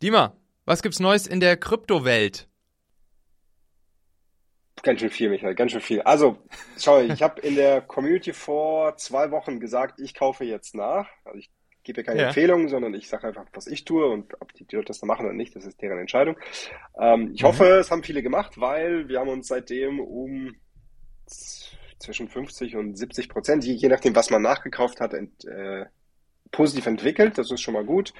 Dima, was gibt's Neues in der Kryptowelt? Ganz schön viel, Michael, ganz schön viel. Also, schau, ich habe in der Community vor zwei Wochen gesagt, ich kaufe jetzt nach. Also ich gebe keine ja. Empfehlungen, sondern ich sage einfach, was ich tue und ob die Leute das machen oder nicht, das ist deren Entscheidung. Ähm, ich mhm. hoffe, es haben viele gemacht, weil wir haben uns seitdem um zwischen 50 und 70 Prozent, je, je nachdem, was man nachgekauft hat, ent, äh, positiv entwickelt. Das ist schon mal gut.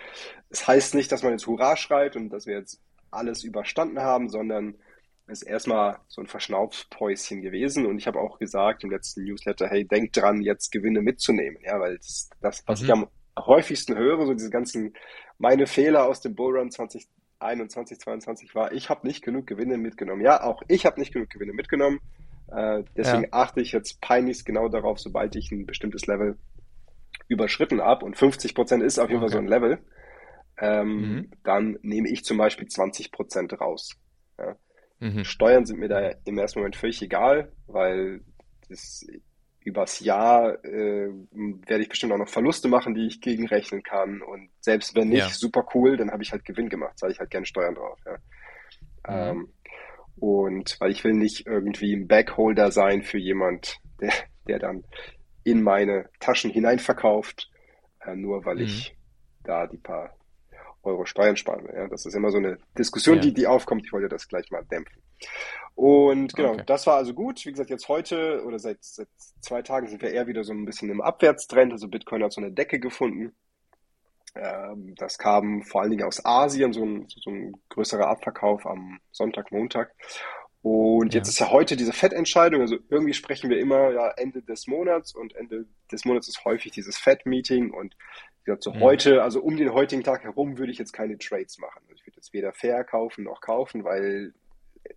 Es das heißt nicht, dass man jetzt Hurra schreit und dass wir jetzt alles überstanden haben, sondern es ist erstmal so ein Verschnaufpäuschen gewesen. Und ich habe auch gesagt im letzten Newsletter, hey, denkt dran, jetzt Gewinne mitzunehmen. Ja, weil das, das was mhm. ich am häufigsten höre, so diese ganzen, meine Fehler aus dem Bullrun 2021, 2022 war, ich habe nicht genug Gewinne mitgenommen. Ja, auch ich habe nicht genug Gewinne mitgenommen. Äh, deswegen ja. achte ich jetzt peinlichst genau darauf, sobald ich ein bestimmtes Level überschritten habe und 50 Prozent ist auf jeden okay. Fall so ein Level, ähm, mhm. dann nehme ich zum Beispiel 20 Prozent raus. Ja. Mhm. Steuern sind mir da im ersten Moment völlig egal, weil das übers Jahr äh, werde ich bestimmt auch noch Verluste machen, die ich gegenrechnen kann. Und selbst wenn nicht, ja. super cool, dann habe ich halt Gewinn gemacht, sage ich halt gerne Steuern drauf. Ja. Mhm. Ähm, und weil ich will nicht irgendwie ein Backholder sein für jemand, der, der dann in meine Taschen hineinverkauft, äh, nur weil mhm. ich da die paar Euro Steuern sparen will. Ja. Das ist immer so eine Diskussion, ja. die, die aufkommt. Ich wollte das gleich mal dämpfen. Und genau, okay. das war also gut. Wie gesagt, jetzt heute oder seit, seit zwei Tagen sind wir eher wieder so ein bisschen im Abwärtstrend. Also Bitcoin hat so eine Decke gefunden. Ähm, das kam vor allen Dingen aus Asien, so ein, so ein größerer Abverkauf am Sonntag, Montag. Und jetzt ja. ist ja heute diese Fettentscheidung. Also irgendwie sprechen wir immer ja Ende des Monats und Ende des Monats ist häufig dieses Fett-Meeting und gesagt, so mhm. heute, also um den heutigen Tag herum würde ich jetzt keine Trades machen. Also ich würde jetzt weder verkaufen noch kaufen, weil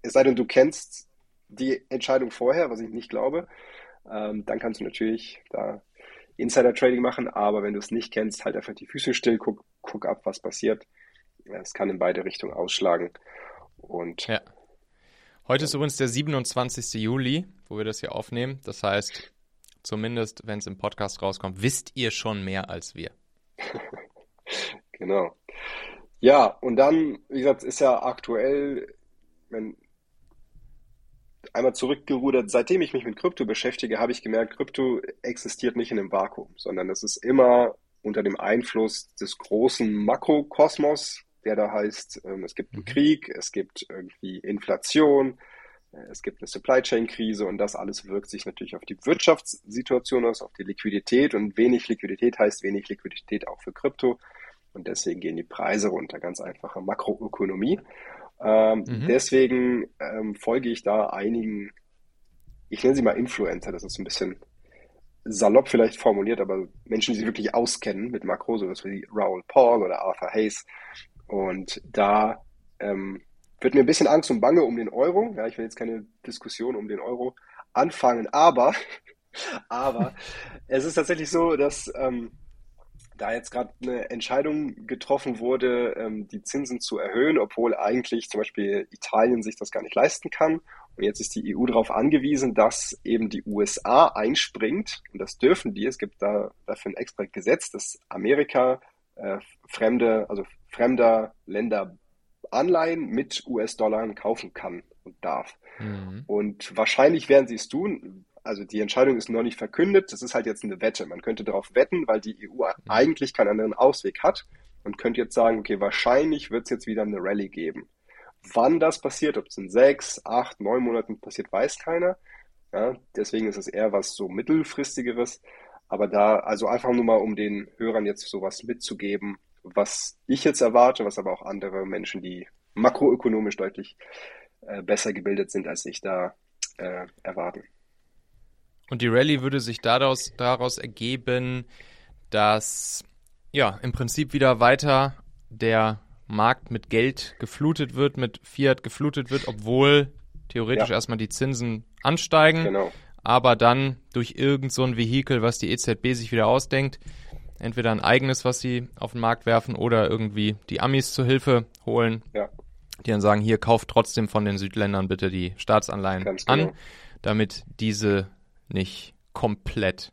es sei denn, du kennst die Entscheidung vorher, was ich nicht glaube, ähm, dann kannst du natürlich da Insider-Trading machen, aber wenn du es nicht kennst, halt einfach die Füße still, guck, guck ab, was passiert. Es kann in beide Richtungen ausschlagen. Und ja. Heute ist übrigens der 27. Juli, wo wir das hier aufnehmen. Das heißt, zumindest wenn es im Podcast rauskommt, wisst ihr schon mehr als wir. genau. Ja, und dann, wie gesagt, ist ja aktuell, wenn einmal zurückgerudert, seitdem ich mich mit Krypto beschäftige, habe ich gemerkt, Krypto existiert nicht in einem Vakuum, sondern es ist immer unter dem Einfluss des großen Makrokosmos, der da heißt, ähm, es gibt einen mhm. Krieg, es gibt irgendwie Inflation, äh, es gibt eine Supply Chain Krise und das alles wirkt sich natürlich auf die Wirtschaftssituation aus, auf die Liquidität und wenig Liquidität heißt wenig Liquidität auch für Krypto und deswegen gehen die Preise runter, ganz einfache Makroökonomie. Ähm, mhm. Deswegen ähm, folge ich da einigen, ich nenne sie mal Influencer, das ist ein bisschen salopp vielleicht formuliert, aber Menschen, die sich wirklich auskennen mit Makro, so wie Raoul Paul oder Arthur Hayes. Und da ähm, wird mir ein bisschen Angst und Bange um den Euro. Ja, ich will jetzt keine Diskussion um den Euro anfangen, aber, aber es ist tatsächlich so, dass ähm, da jetzt gerade eine Entscheidung getroffen wurde, ähm, die Zinsen zu erhöhen, obwohl eigentlich zum Beispiel Italien sich das gar nicht leisten kann. Und jetzt ist die EU darauf angewiesen, dass eben die USA einspringt. Und das dürfen die. Es gibt da dafür ein extra Gesetz, dass Amerika äh, fremde, also fremder Länder Anleihen mit US-Dollar kaufen kann und darf. Mhm. Und wahrscheinlich werden sie es tun, also die Entscheidung ist noch nicht verkündet, das ist halt jetzt eine Wette. Man könnte darauf wetten, weil die EU mhm. eigentlich keinen anderen Ausweg hat und könnte jetzt sagen, okay, wahrscheinlich wird es jetzt wieder eine Rallye geben. Wann das passiert, ob es in sechs, acht, neun Monaten passiert, weiß keiner. Ja, deswegen ist es eher was so mittelfristigeres. Aber da, also einfach nur mal, um den Hörern jetzt sowas mitzugeben, was ich jetzt erwarte, was aber auch andere Menschen, die makroökonomisch deutlich äh, besser gebildet sind als ich, da äh, erwarten. Und die Rallye würde sich daraus, daraus ergeben, dass ja im Prinzip wieder weiter der Markt mit Geld geflutet wird, mit Fiat geflutet wird, obwohl theoretisch ja. erstmal die Zinsen ansteigen, genau. Aber dann durch irgend so ein Vehikel, was die EZB sich wieder ausdenkt, entweder ein eigenes, was sie auf den Markt werfen, oder irgendwie die Amis zur Hilfe holen, ja. die dann sagen, hier kauft trotzdem von den Südländern bitte die Staatsanleihen genau. an, damit diese nicht komplett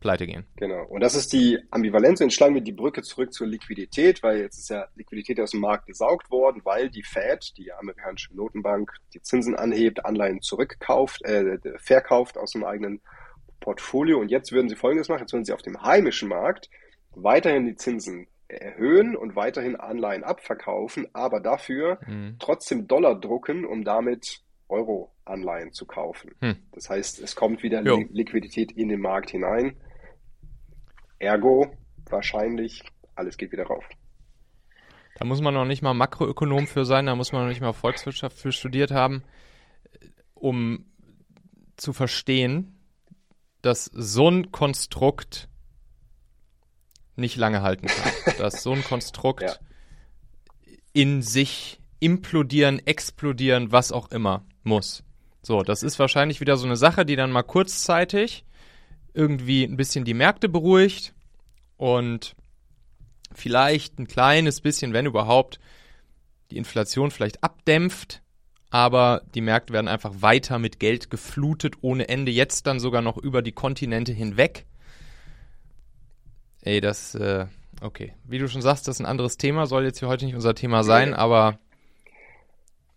pleite gehen. Genau. Und das ist die Ambivalenz. Und schlagen wir die Brücke zurück zur Liquidität, weil jetzt ist ja Liquidität aus dem Markt gesaugt worden, weil die Fed, die amerikanische Notenbank, die Zinsen anhebt, Anleihen zurückkauft, äh, verkauft aus dem eigenen Portfolio. Und jetzt würden sie Folgendes machen. Jetzt würden sie auf dem heimischen Markt weiterhin die Zinsen erhöhen und weiterhin Anleihen abverkaufen, aber dafür mhm. trotzdem Dollar drucken, um damit Euro-Anleihen zu kaufen. Hm. Das heißt, es kommt wieder jo. Liquidität in den Markt hinein. Ergo, wahrscheinlich, alles geht wieder rauf. Da muss man noch nicht mal Makroökonom für sein, da muss man noch nicht mal Volkswirtschaft für studiert haben, um zu verstehen, dass so ein Konstrukt nicht lange halten kann. dass so ein Konstrukt ja. in sich implodieren, explodieren, was auch immer muss. So, das ist wahrscheinlich wieder so eine Sache, die dann mal kurzzeitig irgendwie ein bisschen die Märkte beruhigt und vielleicht ein kleines bisschen, wenn überhaupt, die Inflation vielleicht abdämpft, aber die Märkte werden einfach weiter mit Geld geflutet ohne Ende, jetzt dann sogar noch über die Kontinente hinweg. Ey, das, äh, okay. Wie du schon sagst, das ist ein anderes Thema, soll jetzt hier heute nicht unser Thema sein, aber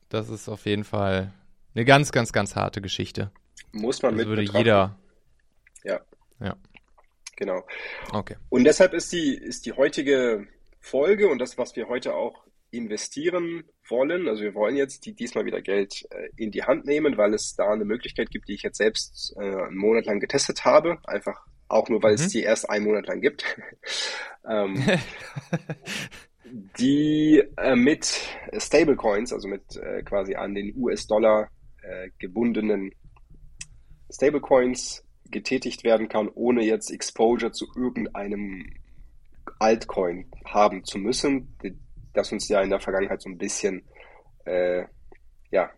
das ist auf jeden Fall eine ganz, ganz, ganz harte Geschichte. Muss man das mit würde betrachten. jeder. Ja. Genau. Okay. Und deshalb ist die, ist die heutige Folge und das, was wir heute auch investieren wollen, also wir wollen jetzt die, diesmal wieder Geld äh, in die Hand nehmen, weil es da eine Möglichkeit gibt, die ich jetzt selbst äh, einen Monat lang getestet habe, einfach auch nur, weil mhm. es die erst einen Monat lang gibt. ähm, die äh, mit Stablecoins, also mit äh, quasi an den US-Dollar äh, gebundenen Stablecoins getätigt werden kann, ohne jetzt Exposure zu irgendeinem Altcoin haben zu müssen, das uns ja in der Vergangenheit so ein bisschen äh, ja,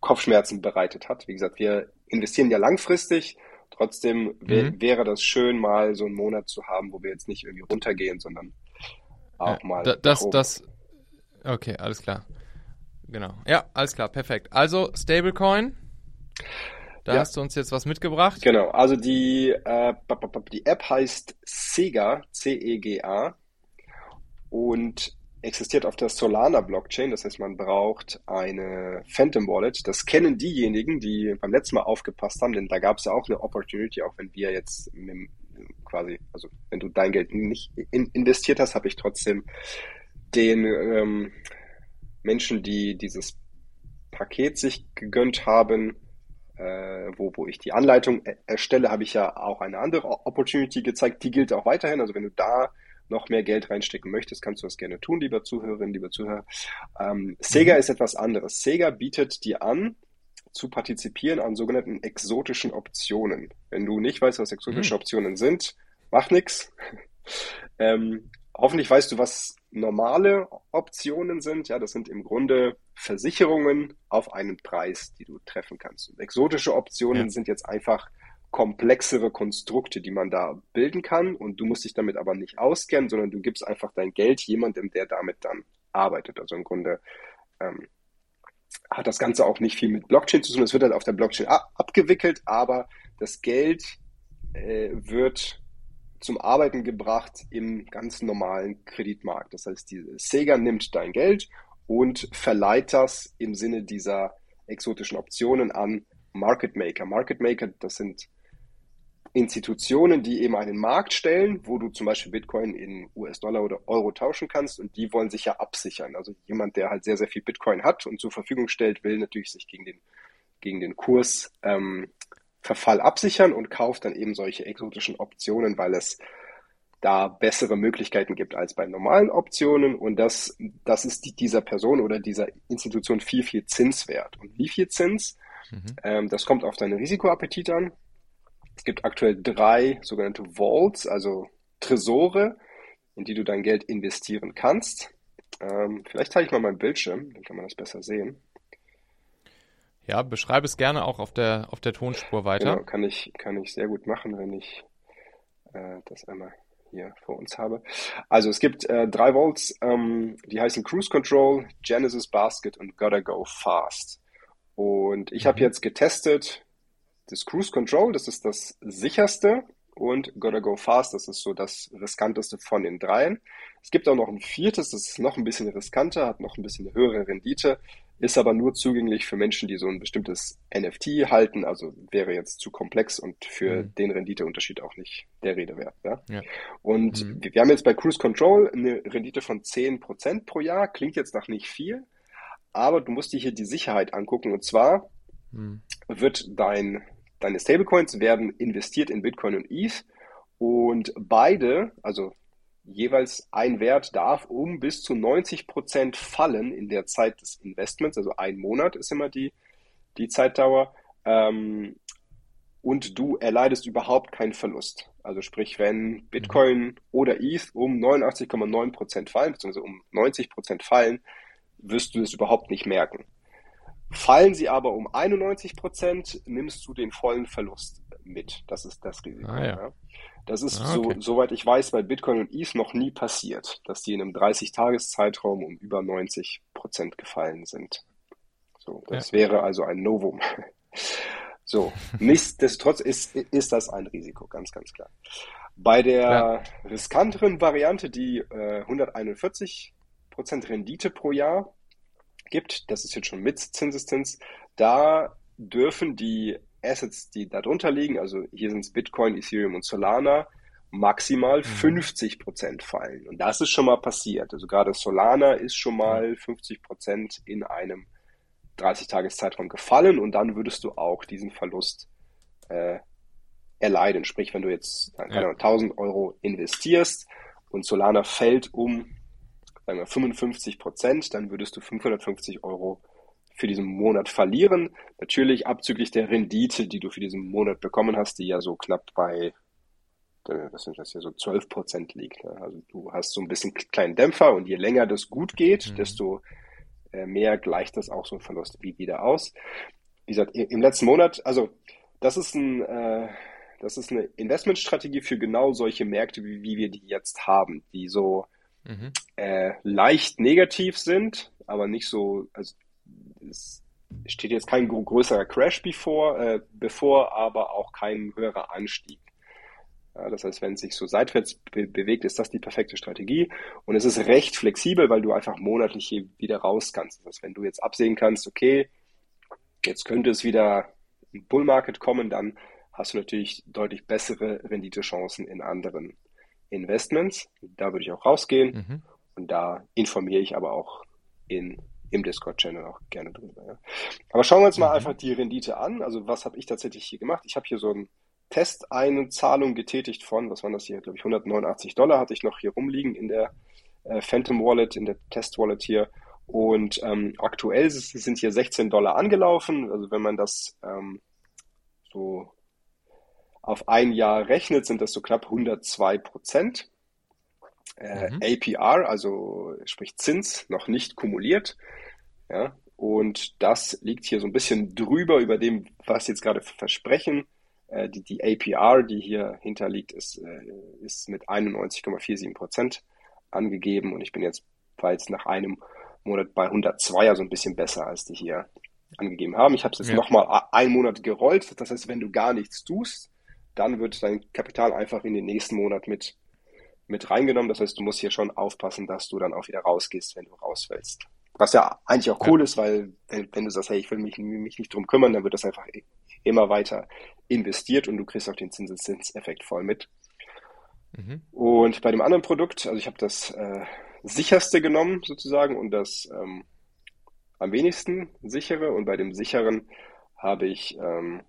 Kopfschmerzen bereitet hat. Wie gesagt, wir investieren ja langfristig, trotzdem mhm. wäre das schön, mal so einen Monat zu haben, wo wir jetzt nicht irgendwie runtergehen, sondern auch ja, mal. Da, das, das, okay, alles klar. Genau. Ja, alles klar, perfekt. Also Stablecoin. Da ja. hast du uns jetzt was mitgebracht. Genau, also die, äh, die App heißt Sega, C-E-G-A und existiert auf der Solana Blockchain. Das heißt, man braucht eine Phantom Wallet. Das kennen diejenigen, die beim letzten Mal aufgepasst haben, denn da gab es ja auch eine Opportunity, auch wenn wir jetzt quasi, also wenn du dein Geld nicht in, investiert hast, habe ich trotzdem den ähm, Menschen, die dieses Paket sich gegönnt haben, wo, wo ich die Anleitung erstelle, habe ich ja auch eine andere Opportunity gezeigt. Die gilt auch weiterhin. Also wenn du da noch mehr Geld reinstecken möchtest, kannst du das gerne tun, lieber Zuhörerin, lieber Zuhörer. Ähm, Sega mhm. ist etwas anderes. Sega bietet dir an, zu partizipieren an sogenannten exotischen Optionen. Wenn du nicht weißt, was exotische mhm. Optionen sind, mach nix. ähm, hoffentlich weißt du, was normale Optionen sind. Ja, das sind im Grunde Versicherungen auf einen Preis, die du treffen kannst. Und exotische Optionen ja. sind jetzt einfach komplexere Konstrukte, die man da bilden kann. Und du musst dich damit aber nicht auskennen, sondern du gibst einfach dein Geld jemandem, der damit dann arbeitet. Also im Grunde ähm, hat das Ganze auch nicht viel mit Blockchain zu tun. Es wird halt auf der Blockchain abgewickelt, aber das Geld äh, wird zum Arbeiten gebracht im ganz normalen Kreditmarkt. Das heißt, die Sega nimmt dein Geld und verleiht das im Sinne dieser exotischen Optionen an Market Maker. Market Maker, das sind Institutionen, die eben einen Markt stellen, wo du zum Beispiel Bitcoin in US-Dollar oder Euro tauschen kannst und die wollen sich ja absichern. Also jemand, der halt sehr, sehr viel Bitcoin hat und zur Verfügung stellt, will natürlich sich gegen den, gegen den Kursverfall ähm, absichern und kauft dann eben solche exotischen Optionen, weil es da bessere Möglichkeiten gibt als bei normalen Optionen und das, das ist die, dieser Person oder dieser Institution viel, viel Zins wert. Und wie viel Zins? Mhm. Ähm, das kommt auf deinen Risikoappetit an. Es gibt aktuell drei sogenannte Vaults, also Tresore, in die du dein Geld investieren kannst. Ähm, vielleicht zeige ich mal meinen Bildschirm, dann kann man das besser sehen. Ja, beschreibe es gerne auch auf der, auf der Tonspur weiter. Genau, kann ich, kann ich sehr gut machen, wenn ich äh, das einmal hier vor uns habe. Also es gibt äh, drei Vaults, ähm, die heißen Cruise Control, Genesis Basket und Gotta Go Fast. Und ich mhm. habe jetzt getestet, das Cruise Control, das ist das sicherste und Gotta Go Fast. Das ist so das riskanteste von den dreien. Es gibt auch noch ein viertes, das ist noch ein bisschen riskanter, hat noch ein bisschen eine höhere Rendite, ist aber nur zugänglich für Menschen, die so ein bestimmtes NFT halten, also wäre jetzt zu komplex und für mhm. den Renditeunterschied auch nicht der Rede wert. Ja? ja. Und mhm. wir haben jetzt bei Cruise Control eine Rendite von 10% pro Jahr, klingt jetzt nach nicht viel, aber du musst dir hier die Sicherheit angucken und zwar mhm. wird dein, deine Stablecoins werden investiert in Bitcoin und ETH und beide, also jeweils ein Wert darf um bis zu 90 Prozent fallen in der Zeit des Investments, also ein Monat ist immer die, die Zeitdauer. Ähm, und du erleidest überhaupt keinen Verlust. Also sprich, wenn Bitcoin oder ETH um 89,9 Prozent fallen, beziehungsweise um 90 Prozent fallen, wirst du es überhaupt nicht merken. Fallen sie aber um 91 Prozent, nimmst du den vollen Verlust mit. Das ist das Risiko. Ah, ja. Ja. Das ist, ah, okay. so, soweit ich weiß, bei Bitcoin und ETH noch nie passiert, dass die in einem 30-Tages-Zeitraum um über 90 Prozent gefallen sind. So, das ja. wäre also ein Novum. So, nichtsdestotrotz ist, ist das ein Risiko, ganz, ganz klar. Bei der riskanteren Variante, die äh, 141 Prozent Rendite pro Jahr gibt, das ist jetzt schon mit Zinseszins, da dürfen die Assets, die darunter liegen, also hier sind es Bitcoin, Ethereum und Solana, maximal mhm. 50 Prozent fallen. Und das ist schon mal passiert. Also gerade Solana ist schon mal 50 Prozent in einem 30-Tages-Zeitraum gefallen und dann würdest du auch diesen Verlust äh, erleiden. Sprich, wenn du jetzt ja. 1000 Euro investierst und Solana fällt um sagen wir 55 Prozent, dann würdest du 550 Euro für diesen Monat verlieren. Natürlich abzüglich der Rendite, die du für diesen Monat bekommen hast, die ja so knapp bei, äh, was sind das hier, so 12 Prozent liegt. Ne? Also du hast so ein bisschen kleinen Dämpfer und je länger das gut geht, mhm. desto äh, mehr gleicht das auch so ein Verlust wie wieder aus. Wie gesagt, im letzten Monat, also das ist ein, äh, das ist eine Investmentstrategie für genau solche Märkte, wie, wie wir die jetzt haben, die so mhm. äh, leicht negativ sind, aber nicht so, also es steht jetzt kein größerer Crash bevor, äh, bevor aber auch kein höherer Anstieg. Ja, das heißt, wenn es sich so seitwärts be bewegt, ist das die perfekte Strategie. Und es ist recht flexibel, weil du einfach monatlich hier wieder raus kannst. Das heißt, wenn du jetzt absehen kannst, okay, jetzt könnte es wieder ein Bull Market kommen, dann hast du natürlich deutlich bessere Renditechancen in anderen Investments. Da würde ich auch rausgehen mhm. und da informiere ich aber auch in im Discord-Channel auch gerne drüber. Ja. Aber schauen wir uns mal mhm. einfach die Rendite an. Also was habe ich tatsächlich hier gemacht? Ich habe hier so eine Testeinzahlung getätigt von, was waren das hier, glaube ich, 189 Dollar hatte ich noch hier rumliegen in der äh, Phantom Wallet, in der Test-Wallet hier. Und ähm, aktuell sind hier 16 Dollar angelaufen. Also wenn man das ähm, so auf ein Jahr rechnet, sind das so knapp 102 Prozent. Äh, mhm. APR, also sprich Zins, noch nicht kumuliert. Ja, und das liegt hier so ein bisschen drüber über dem, was jetzt gerade versprechen. Äh, die, die APR, die hier hinterliegt, ist, äh, ist mit 91,47 Prozent angegeben und ich bin jetzt bereits nach einem Monat bei 102, also ein bisschen besser, als die hier angegeben haben. Ich habe es jetzt ja. nochmal einen Monat gerollt. Das heißt, wenn du gar nichts tust, dann wird dein Kapital einfach in den nächsten Monat mit, mit reingenommen. Das heißt, du musst hier schon aufpassen, dass du dann auch wieder rausgehst, wenn du rausfällst. Was ja eigentlich auch cool ja. ist, weil wenn, wenn, du sagst, hey, ich will mich, mich nicht drum kümmern, dann wird das einfach immer weiter investiert und du kriegst auch den Zinseszinseffekt voll mit. Mhm. Und bei dem anderen Produkt, also ich habe das äh, sicherste genommen sozusagen und das ähm, am wenigsten sichere und bei dem sicheren habe ich ähm,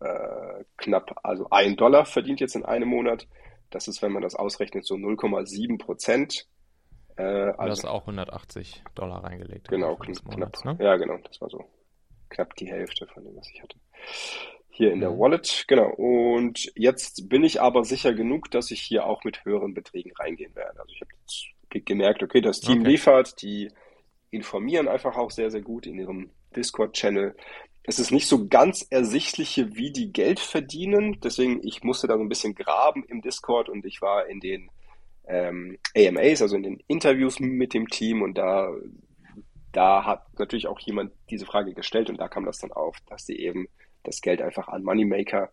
äh, knapp, also ein Dollar verdient jetzt in einem Monat. Das ist, wenn man das ausrechnet, so 0,7 Prozent äh, also, du hast auch 180 Dollar reingelegt. Genau, knapp, Monats, ne? ja genau, das war so knapp die Hälfte von dem, was ich hatte. Hier in der mhm. Wallet, genau. Und jetzt bin ich aber sicher genug, dass ich hier auch mit höheren Beträgen reingehen werde. Also ich habe jetzt gemerkt, okay, das Team okay. liefert, die informieren einfach auch sehr, sehr gut in ihrem Discord-Channel. Es ist nicht so ganz ersichtlich, wie die Geld verdienen. Deswegen, ich musste da so ein bisschen graben im Discord und ich war in den ähm, AMAs, also in den Interviews mit dem Team. Und da, da hat natürlich auch jemand diese Frage gestellt. Und da kam das dann auf, dass sie eben das Geld einfach an Moneymaker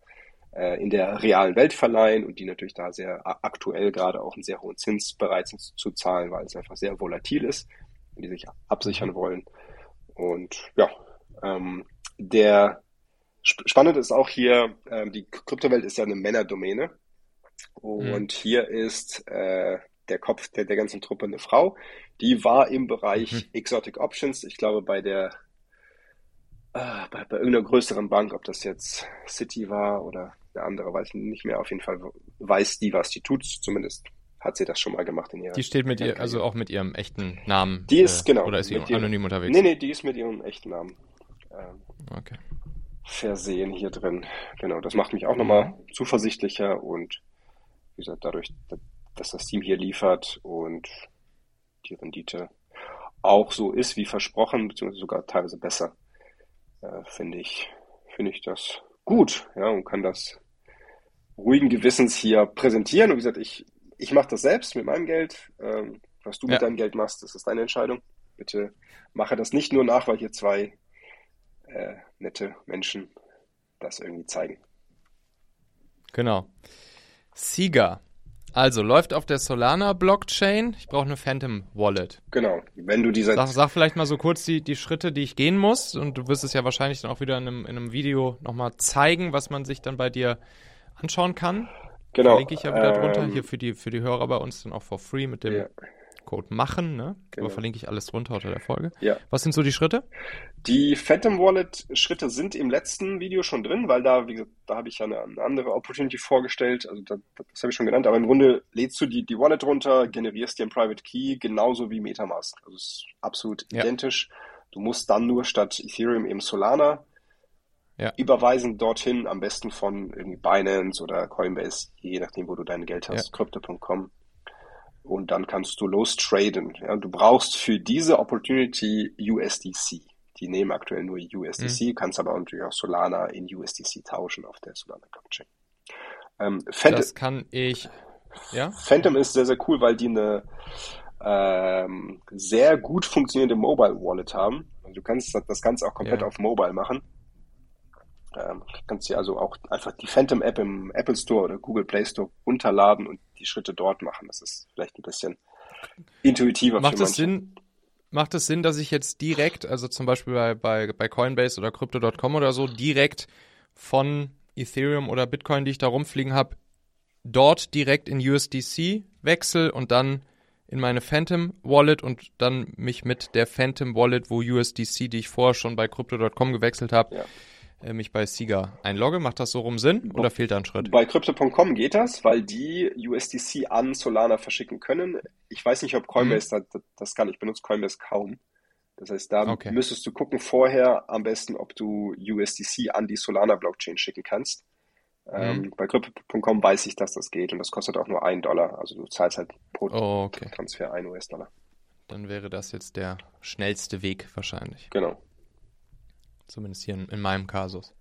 äh, in der realen Welt verleihen und die natürlich da sehr aktuell gerade auch einen sehr hohen Zins bereit sind zu zahlen, weil es einfach sehr volatil ist und die sich absichern wollen. Und ja, ähm, der spannend ist auch hier, ähm, die Kryptowelt ist ja eine Männerdomäne und mhm. hier ist äh, der Kopf der, der ganzen Truppe eine Frau. Die war im Bereich mhm. Exotic Options, ich glaube bei der äh, bei, bei irgendeiner größeren Bank, ob das jetzt City war oder eine andere, weiß ich nicht mehr. Auf jeden Fall weiß die, was die tut. Zumindest hat sie das schon mal gemacht in ihrer. Die steht mit ihr, also auch mit ihrem echten Namen. Die ist, äh, genau. Oder ist sie anonym unterwegs? Nee, nee, die ist mit ihrem echten Namen. Ähm, okay. Versehen hier drin. Genau, das macht mich auch nochmal zuversichtlicher und wie gesagt, dadurch, dass das Team hier liefert und die Rendite auch so ist wie versprochen, beziehungsweise sogar teilweise besser, äh, finde ich, finde ich das gut, ja, und kann das ruhigen Gewissens hier präsentieren. Und wie gesagt, ich, ich mache das selbst mit meinem Geld. Ähm, was du ja. mit deinem Geld machst, das ist deine Entscheidung. Bitte mache das nicht nur nach, weil hier zwei äh, nette Menschen das irgendwie zeigen. Genau. Sieger also läuft auf der Solana Blockchain. Ich brauche eine Phantom Wallet. Genau. Wenn du diese. Sag, sag, vielleicht mal so kurz die, die Schritte, die ich gehen muss. Und du wirst es ja wahrscheinlich dann auch wieder in einem, in einem Video nochmal zeigen, was man sich dann bei dir anschauen kann. Genau. Verlinke ich ja wieder ähm, drunter. Hier für die, für die Hörer bei uns dann auch for free mit dem ja. Code machen, ne? Genau. Aber verlinke ich alles drunter unter der Folge. Ja. Was sind so die Schritte? Die Phantom Wallet Schritte sind im letzten Video schon drin, weil da, wie gesagt, da habe ich ja eine, eine andere Opportunity vorgestellt. Also da, das habe ich schon genannt. Aber im Grunde lädst du die, die Wallet runter, generierst dir einen Private Key, genauso wie Metamask. Also es ist absolut ja. identisch. Du musst dann nur statt Ethereum eben Solana ja. überweisen dorthin, am besten von irgendwie Binance oder Coinbase, je nachdem, wo du dein Geld hast, ja. crypto.com und dann kannst du lostraden. Ja, du brauchst für diese Opportunity USDC. Die nehmen aktuell nur USDC, mhm. kannst aber natürlich auch Solana in USDC tauschen auf der Solana Blockchain. Ähm, das kann ich. Ja? Phantom ist sehr, sehr cool, weil die eine ähm, sehr gut funktionierende Mobile Wallet haben. Also du kannst das Ganze auch komplett ja. auf Mobile machen. Ähm, kannst dir also auch einfach die Phantom App im Apple Store oder Google Play Store runterladen und die Schritte dort machen. Das ist vielleicht ein bisschen intuitiver. Macht es Sinn? Macht es Sinn, dass ich jetzt direkt, also zum Beispiel bei, bei, bei Coinbase oder Crypto.com oder so, direkt von Ethereum oder Bitcoin, die ich da rumfliegen habe, dort direkt in USDC wechsel und dann in meine Phantom Wallet und dann mich mit der Phantom Wallet, wo USDC, die ich vorher schon bei Crypto.com gewechselt habe, ja äh, mich bei Sieger einlogge. Macht das so rum Sinn oder fehlt da ein Schritt? Bei Crypto.com geht das, weil die USDC an Solana verschicken können. Ich weiß nicht, ob Coinbase mhm. das, das kann. Ich benutze Coinbase kaum. Das heißt, da okay. müsstest du gucken vorher am besten, ob du USDC an die Solana-Blockchain schicken kannst. Mhm. Ähm, bei Crypto.com weiß ich, dass das geht und das kostet auch nur einen Dollar. Also du zahlst halt pro oh, okay. Transfer ein US-Dollar. Dann wäre das jetzt der schnellste Weg wahrscheinlich. Genau. Zumindest hier in, in meinem Kasus.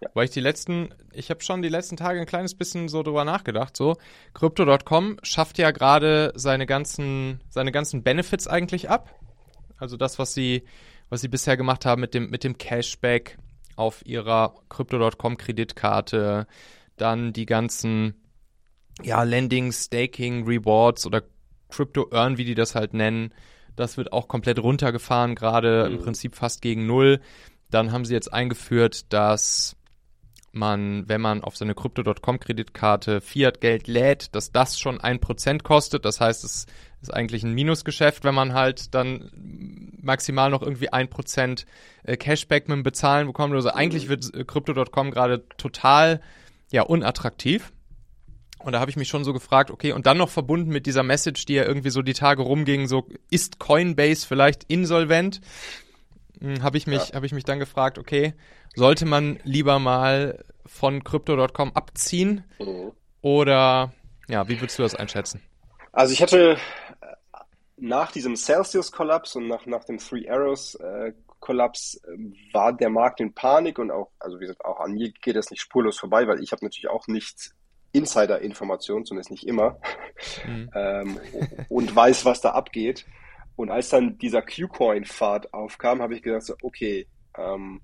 Ja. Weil ich die letzten, ich habe schon die letzten Tage ein kleines bisschen so drüber nachgedacht. So, Crypto.com schafft ja gerade seine ganzen, seine ganzen Benefits eigentlich ab. Also das, was sie, was sie bisher gemacht haben mit dem, mit dem Cashback auf ihrer Crypto.com Kreditkarte, dann die ganzen, ja, Lending, Staking, Rewards oder Crypto Earn, wie die das halt nennen. Das wird auch komplett runtergefahren, gerade mhm. im Prinzip fast gegen Null. Dann haben sie jetzt eingeführt, dass man, wenn man auf seine Crypto.com Kreditkarte Fiat-Geld lädt, dass das schon ein Prozent kostet. Das heißt, es ist eigentlich ein Minusgeschäft, wenn man halt dann maximal noch irgendwie ein Prozent äh, Cashback mit dem Bezahlen bekommt. Also eigentlich wird äh, Crypto.com gerade total ja unattraktiv. Und da habe ich mich schon so gefragt, okay, und dann noch verbunden mit dieser Message, die ja irgendwie so die Tage rumging, so ist Coinbase vielleicht insolvent? Hm, habe ich mich, ja. habe ich mich dann gefragt, okay, sollte man lieber mal von Crypto.com abziehen mhm. oder ja, wie würdest du das einschätzen? Also ich hatte äh, nach diesem Celsius-Kollaps und nach, nach dem Three Arrows-Kollaps äh, äh, war der Markt in Panik und auch, also wie gesagt, auch an mir geht das nicht spurlos vorbei, weil ich habe natürlich auch nicht Insider-Informationen, zumindest nicht immer, mhm. ähm, und weiß, was da abgeht. Und als dann dieser Q-Coin-Pfad aufkam, habe ich gedacht, so, okay, ähm,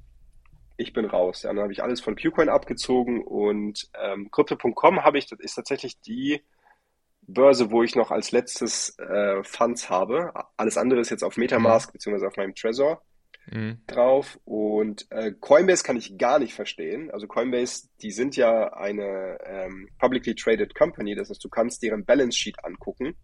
ich bin raus. Ja, dann habe ich alles von Qcoin abgezogen und ähm, Crypto.com habe ich, das ist tatsächlich die Börse, wo ich noch als letztes äh, Funds habe. Alles andere ist jetzt auf Metamask mhm. beziehungsweise auf meinem Trezor mhm. drauf. Und äh, Coinbase kann ich gar nicht verstehen. Also Coinbase, die sind ja eine ähm, publicly traded company, das heißt, du kannst deren Balance Sheet angucken.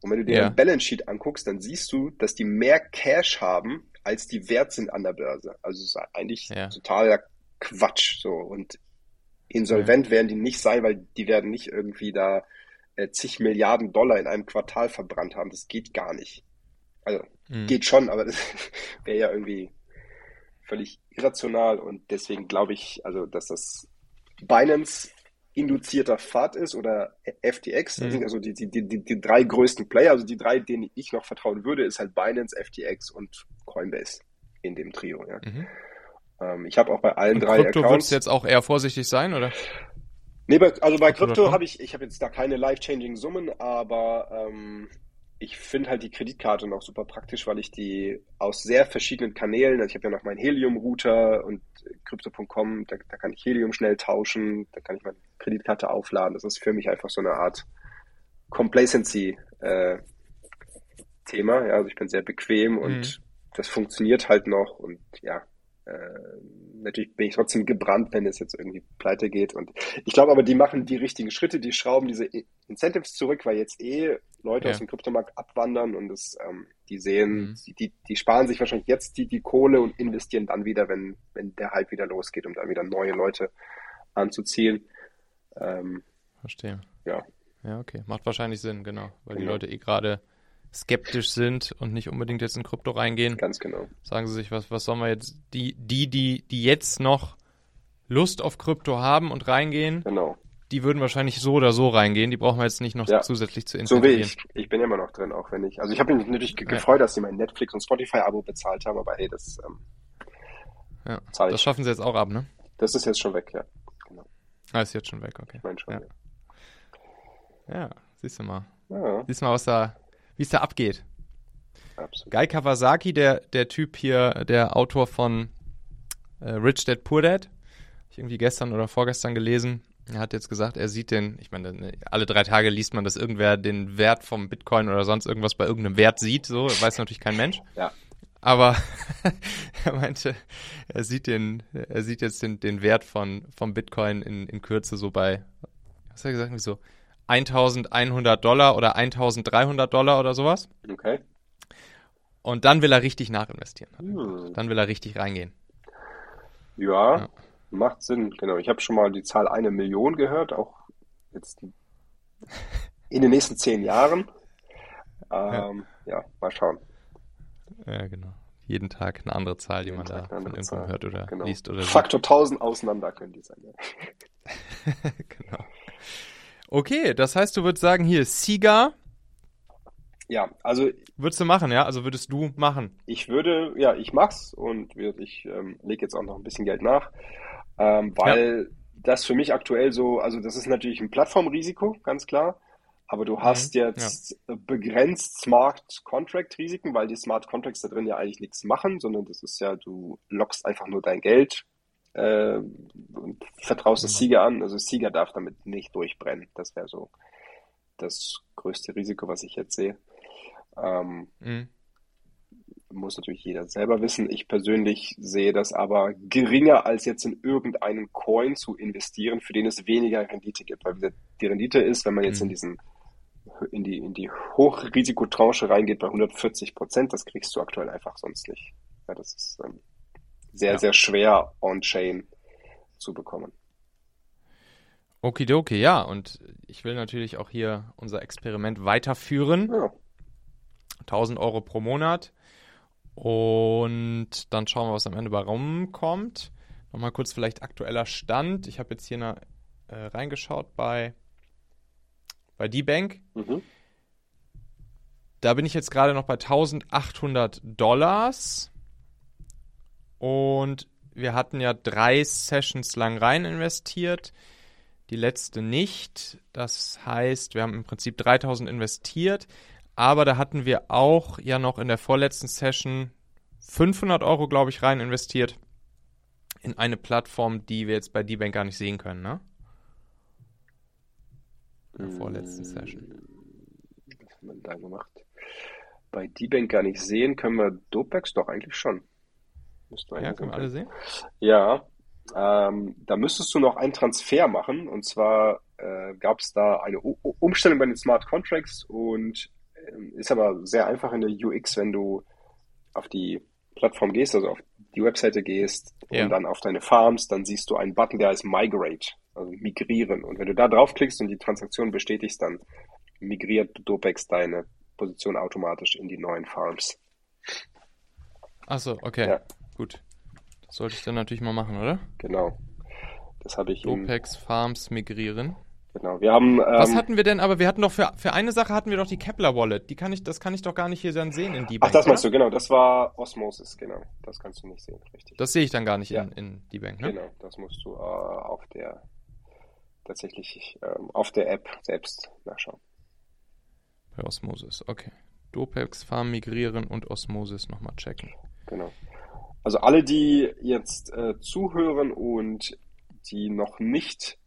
Und wenn du deren ja. Balance Sheet anguckst, dann siehst du, dass die mehr Cash haben, als die wert sind an der Börse. Also es ist eigentlich ja. totaler Quatsch. So und insolvent ja. werden die nicht sein, weil die werden nicht irgendwie da äh, zig Milliarden Dollar in einem Quartal verbrannt haben. Das geht gar nicht. Also mhm. geht schon, aber das wäre ja irgendwie völlig irrational und deswegen glaube ich, also dass das Binance induzierter Fahrt ist oder FTX, mhm. also die, die, die, die drei größten Player, also die drei, denen ich noch vertrauen würde, ist halt Binance, FTX und Coinbase in dem Trio. Ja. Mhm. Ähm, ich habe auch bei allen und drei Krypto Accounts. Krypto jetzt auch eher vorsichtig sein, oder? Nee, bei, also bei Krypto habe ich, ich habe jetzt da keine life-changing Summen, aber ähm, ich finde halt die Kreditkarte noch super praktisch, weil ich die aus sehr verschiedenen Kanälen, also ich habe ja noch meinen Helium-Router und Crypto.com, da, da, kann ich Helium schnell tauschen, da kann ich meine Kreditkarte aufladen. Das ist für mich einfach so eine Art Complacency-Thema. Äh, ja, also ich bin sehr bequem und mhm. das funktioniert halt noch und ja, äh, natürlich bin ich trotzdem gebrannt, wenn es jetzt irgendwie pleite geht. Und ich glaube aber, die machen die richtigen Schritte, die schrauben diese Incentives zurück, weil jetzt eh Leute ja. aus dem Kryptomarkt abwandern und das, ähm, die sehen, mhm. die, die sparen sich wahrscheinlich jetzt die, die Kohle und investieren dann wieder, wenn, wenn der Hype wieder losgeht, um dann wieder neue Leute anzuziehen. Ähm, Verstehe. Ja. Ja, okay. Macht wahrscheinlich Sinn, genau. Weil genau. die Leute eh gerade skeptisch sind und nicht unbedingt jetzt in Krypto reingehen. Ganz genau. Sagen sie sich, was, was sollen wir jetzt, die, die, die, die jetzt noch Lust auf Krypto haben und reingehen, genau. Die würden wahrscheinlich so oder so reingehen. Die brauchen wir jetzt nicht noch ja. zusätzlich zu installieren. So wie ich. Ich bin immer noch drin, auch wenn ich. Also ich habe mich natürlich ja. gefreut, dass sie mein Netflix und Spotify-Abo bezahlt haben, aber hey, das ähm, ja. Das schaffen sie jetzt auch ab, ne? Das ist jetzt schon weg, ja. Genau. Ah, ist jetzt schon weg, okay. Ich meine schon, ja. ja. ja. siehst du mal. Siehst du mal, was da wie es da abgeht. Absolut. Guy Kawasaki, der, der Typ hier, der Autor von äh, Rich Dad Poor Dad, ich irgendwie gestern oder vorgestern gelesen. Er hat jetzt gesagt, er sieht den, ich meine, ne, alle drei Tage liest man, dass irgendwer den Wert vom Bitcoin oder sonst irgendwas bei irgendeinem Wert sieht, so, weiß natürlich kein Mensch. Ja. Aber er meinte, er sieht den, er sieht jetzt den, den Wert von, vom Bitcoin in, in Kürze so bei, was hat er gesagt, wie so 1100 Dollar oder 1300 Dollar oder sowas. Okay. Und dann will er richtig nachinvestieren. Hm. Dann will er richtig reingehen. Ja, ja, macht Sinn. Genau. Ich habe schon mal die Zahl eine Million gehört, auch jetzt in den nächsten zehn Jahren. Ähm, ja. ja. mal schauen. Ja, genau. Jeden Tag eine andere Zahl, die Jeden man Tag da von irgendwann hört oder genau. liest oder Faktor 1000 auseinander können die sein. Ja. genau. Okay, das heißt, du würdest sagen, hier Siga. Ja, also. Würdest du machen, ja? Also würdest du machen? Ich würde, ja, ich mach's und ich ähm, lege jetzt auch noch ein bisschen Geld nach, ähm, weil ja. das für mich aktuell so, also das ist natürlich ein Plattformrisiko, ganz klar. Aber du hast mhm, jetzt ja. begrenzt Smart Contract Risiken, weil die Smart Contracts da drin ja eigentlich nichts machen, sondern das ist ja, du lockst einfach nur dein Geld äh, und vertraust das Sieger an. Also Sieger darf damit nicht durchbrennen. Das wäre so das größte Risiko, was ich jetzt sehe. Ähm, mhm. Muss natürlich jeder selber wissen. Ich persönlich sehe das aber geringer als jetzt in irgendeinen Coin zu investieren, für den es weniger Rendite gibt. Weil die Rendite ist, wenn man jetzt mhm. in diesen in die, in die Hochrisikotranche reingeht bei 140 Prozent, das kriegst du aktuell einfach sonst nicht. Ja, das ist ähm, sehr, ja. sehr schwer on-chain zu bekommen. Okidoki, ja, und ich will natürlich auch hier unser Experiment weiterführen. Ja. 1000 Euro pro Monat. Und dann schauen wir, was am Ende bei rumkommt. Nochmal kurz vielleicht aktueller Stand. Ich habe jetzt hier eine, äh, reingeschaut bei, bei D-Bank. Mhm. Da bin ich jetzt gerade noch bei 1800 Dollars. Und wir hatten ja drei Sessions lang rein investiert, die letzte nicht. Das heißt, wir haben im Prinzip 3000 investiert, aber da hatten wir auch ja noch in der vorletzten Session 500 Euro, glaube ich, rein investiert. in eine Plattform, die wir jetzt bei D-Bank gar nicht sehen können, ne? In der vorletzten Session. Was haben wir da gemacht? Bei D-Bank gar nicht sehen, können wir Dopex doch eigentlich schon. ja, können wir alle sehen? Ja, ähm, da müsstest du noch einen Transfer machen. Und zwar äh, gab es da eine U Umstellung bei den Smart Contracts und äh, ist aber sehr einfach in der UX, wenn du auf die Plattform gehst, also auf die Webseite gehst ja. und dann auf deine Farms, dann siehst du einen Button, der heißt Migrate, also migrieren. Und wenn du da draufklickst und die Transaktion bestätigst, dann migriert Dopex deine Position automatisch in die neuen Farms. Achso, okay. Ja. Gut. Das sollte ich dann natürlich mal machen, oder? Genau. Das habe ich. Dopex Farms migrieren. Genau, wir haben. Ähm, Was hatten wir denn? Aber wir hatten doch für, für eine Sache hatten wir doch die Kepler Wallet. Die kann ich, das kann ich doch gar nicht hier dann sehen in D-Bank. Ach, das meinst oder? du, genau. Das war Osmosis, genau. Das kannst du nicht sehen, richtig. Das sehe ich dann gar nicht ja. in, in D-Bank, ne? Genau, das musst du äh, auf der tatsächlich ähm, auf der App selbst nachschauen. Bei Osmosis, okay. Dopex Farm migrieren und Osmosis nochmal checken. Genau. Also alle, die jetzt äh, zuhören und die noch nicht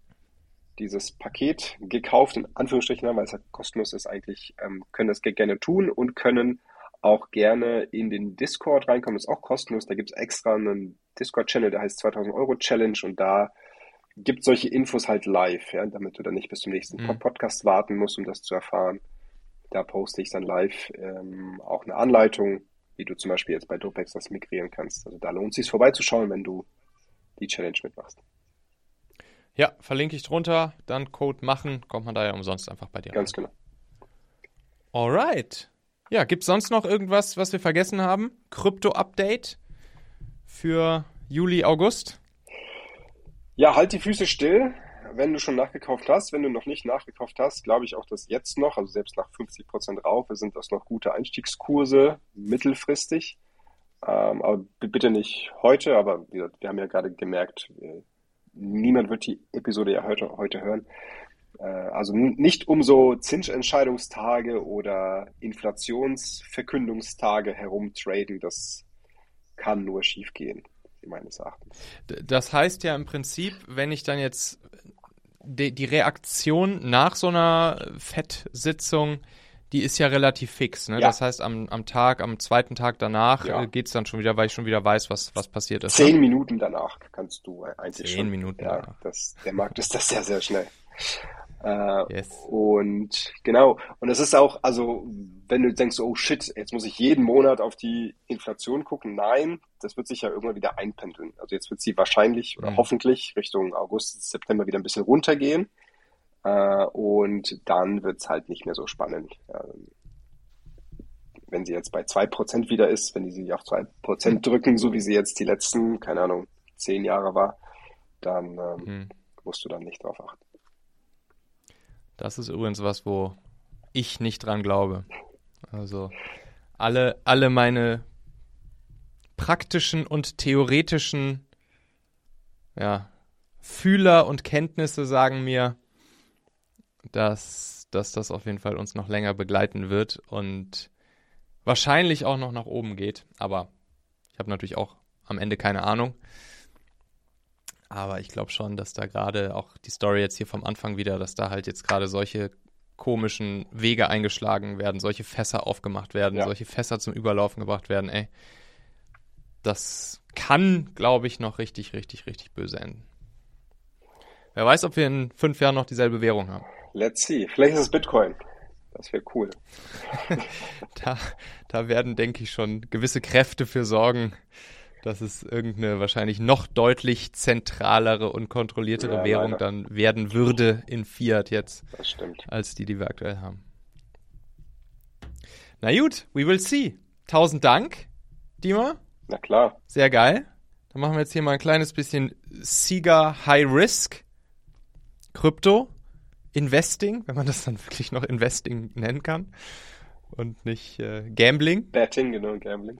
dieses Paket gekauft, in Anführungsstrichen, weil es ja kostenlos ist eigentlich, ähm, können das gerne tun und können auch gerne in den Discord reinkommen. Das ist auch kostenlos. Da gibt es extra einen Discord-Channel, der heißt 2000 Euro Challenge und da gibt solche Infos halt live, ja, damit du dann nicht bis zum nächsten mhm. Podcast warten musst, um das zu erfahren. Da poste ich dann live ähm, auch eine Anleitung, wie du zum Beispiel jetzt bei Dopex das migrieren kannst. Also da lohnt es sich vorbeizuschauen, wenn du die Challenge mitmachst. Ja, verlinke ich drunter, dann Code machen, kommt man da ja umsonst einfach bei dir. Ganz rein. genau. Alright. Ja, gibt es sonst noch irgendwas, was wir vergessen haben? Krypto-Update für Juli, August? Ja, halt die Füße still, wenn du schon nachgekauft hast. Wenn du noch nicht nachgekauft hast, glaube ich auch, dass jetzt noch, also selbst nach 50% rauf, sind das noch gute Einstiegskurse mittelfristig. Ähm, aber bitte nicht heute, aber wir, wir haben ja gerade gemerkt, niemand wird die Episode ja heute, heute hören. Äh, also nicht um so Zinsentscheidungstage oder Inflationsverkündungstage herum traden, das kann nur schiefgehen, meines Erachtens. Das heißt ja im Prinzip, wenn ich dann jetzt die, die Reaktion nach so einer FED-Sitzung die ist ja relativ fix. Ne? Ja. Das heißt, am, am Tag, am zweiten Tag danach ja. äh, geht es dann schon wieder, weil ich schon wieder weiß, was, was passiert ist. Zehn ne? Minuten danach kannst du eigentlich Zehn schon. Minuten ja, danach. Das, der Markt ist das sehr, sehr schnell. Äh, yes. Und genau, und es ist auch, also wenn du denkst, oh shit, jetzt muss ich jeden Monat auf die Inflation gucken, nein, das wird sich ja irgendwann wieder einpendeln. Also jetzt wird sie wahrscheinlich oder mhm. hoffentlich Richtung August, September wieder ein bisschen runtergehen. Äh, und dann wird es halt nicht mehr so spannend. wenn sie jetzt bei 2% wieder ist, wenn die sich auf 2% drücken, so wie sie jetzt die letzten, keine Ahnung, zehn Jahre war, dann ähm, mhm. musst du dann nicht drauf achten. Das ist übrigens was, wo ich nicht dran glaube. Also alle, alle meine praktischen und theoretischen ja, Fühler und Kenntnisse sagen mir, dass, dass das auf jeden Fall uns noch länger begleiten wird und wahrscheinlich auch noch nach oben geht. Aber ich habe natürlich auch am Ende keine Ahnung. Aber ich glaube schon, dass da gerade auch die Story jetzt hier vom Anfang wieder, dass da halt jetzt gerade solche komischen Wege eingeschlagen werden, solche Fässer aufgemacht werden, ja. solche Fässer zum Überlaufen gebracht werden, ey. Das kann, glaube ich, noch richtig, richtig, richtig böse enden. Wer weiß, ob wir in fünf Jahren noch dieselbe Währung haben. Let's see. Vielleicht ist es Bitcoin. Das wäre cool. da, da werden, denke ich, schon gewisse Kräfte für sorgen, dass es irgendeine wahrscheinlich noch deutlich zentralere und kontrolliertere ja, Währung leider. dann werden würde in Fiat jetzt. Das stimmt. Als die, die wir aktuell haben. Na gut, we will see. Tausend Dank, Dima. Na klar. Sehr geil. Dann machen wir jetzt hier mal ein kleines bisschen Sieger High Risk. Krypto. Investing, wenn man das dann wirklich noch Investing nennen kann und nicht äh, Gambling. Betting, genau, Gambling.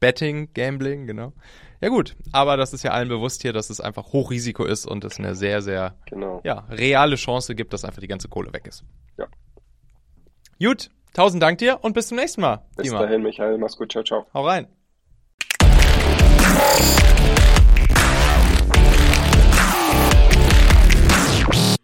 Betting, Gambling, genau. Ja gut, aber das ist ja allen bewusst hier, dass es einfach Hochrisiko ist und es eine sehr, sehr genau. ja, reale Chance gibt, dass einfach die ganze Kohle weg ist. Ja. Gut, tausend Dank dir und bis zum nächsten Mal. Bis Dima. dahin, Michael. Mach's gut. Ciao, ciao. Hau rein.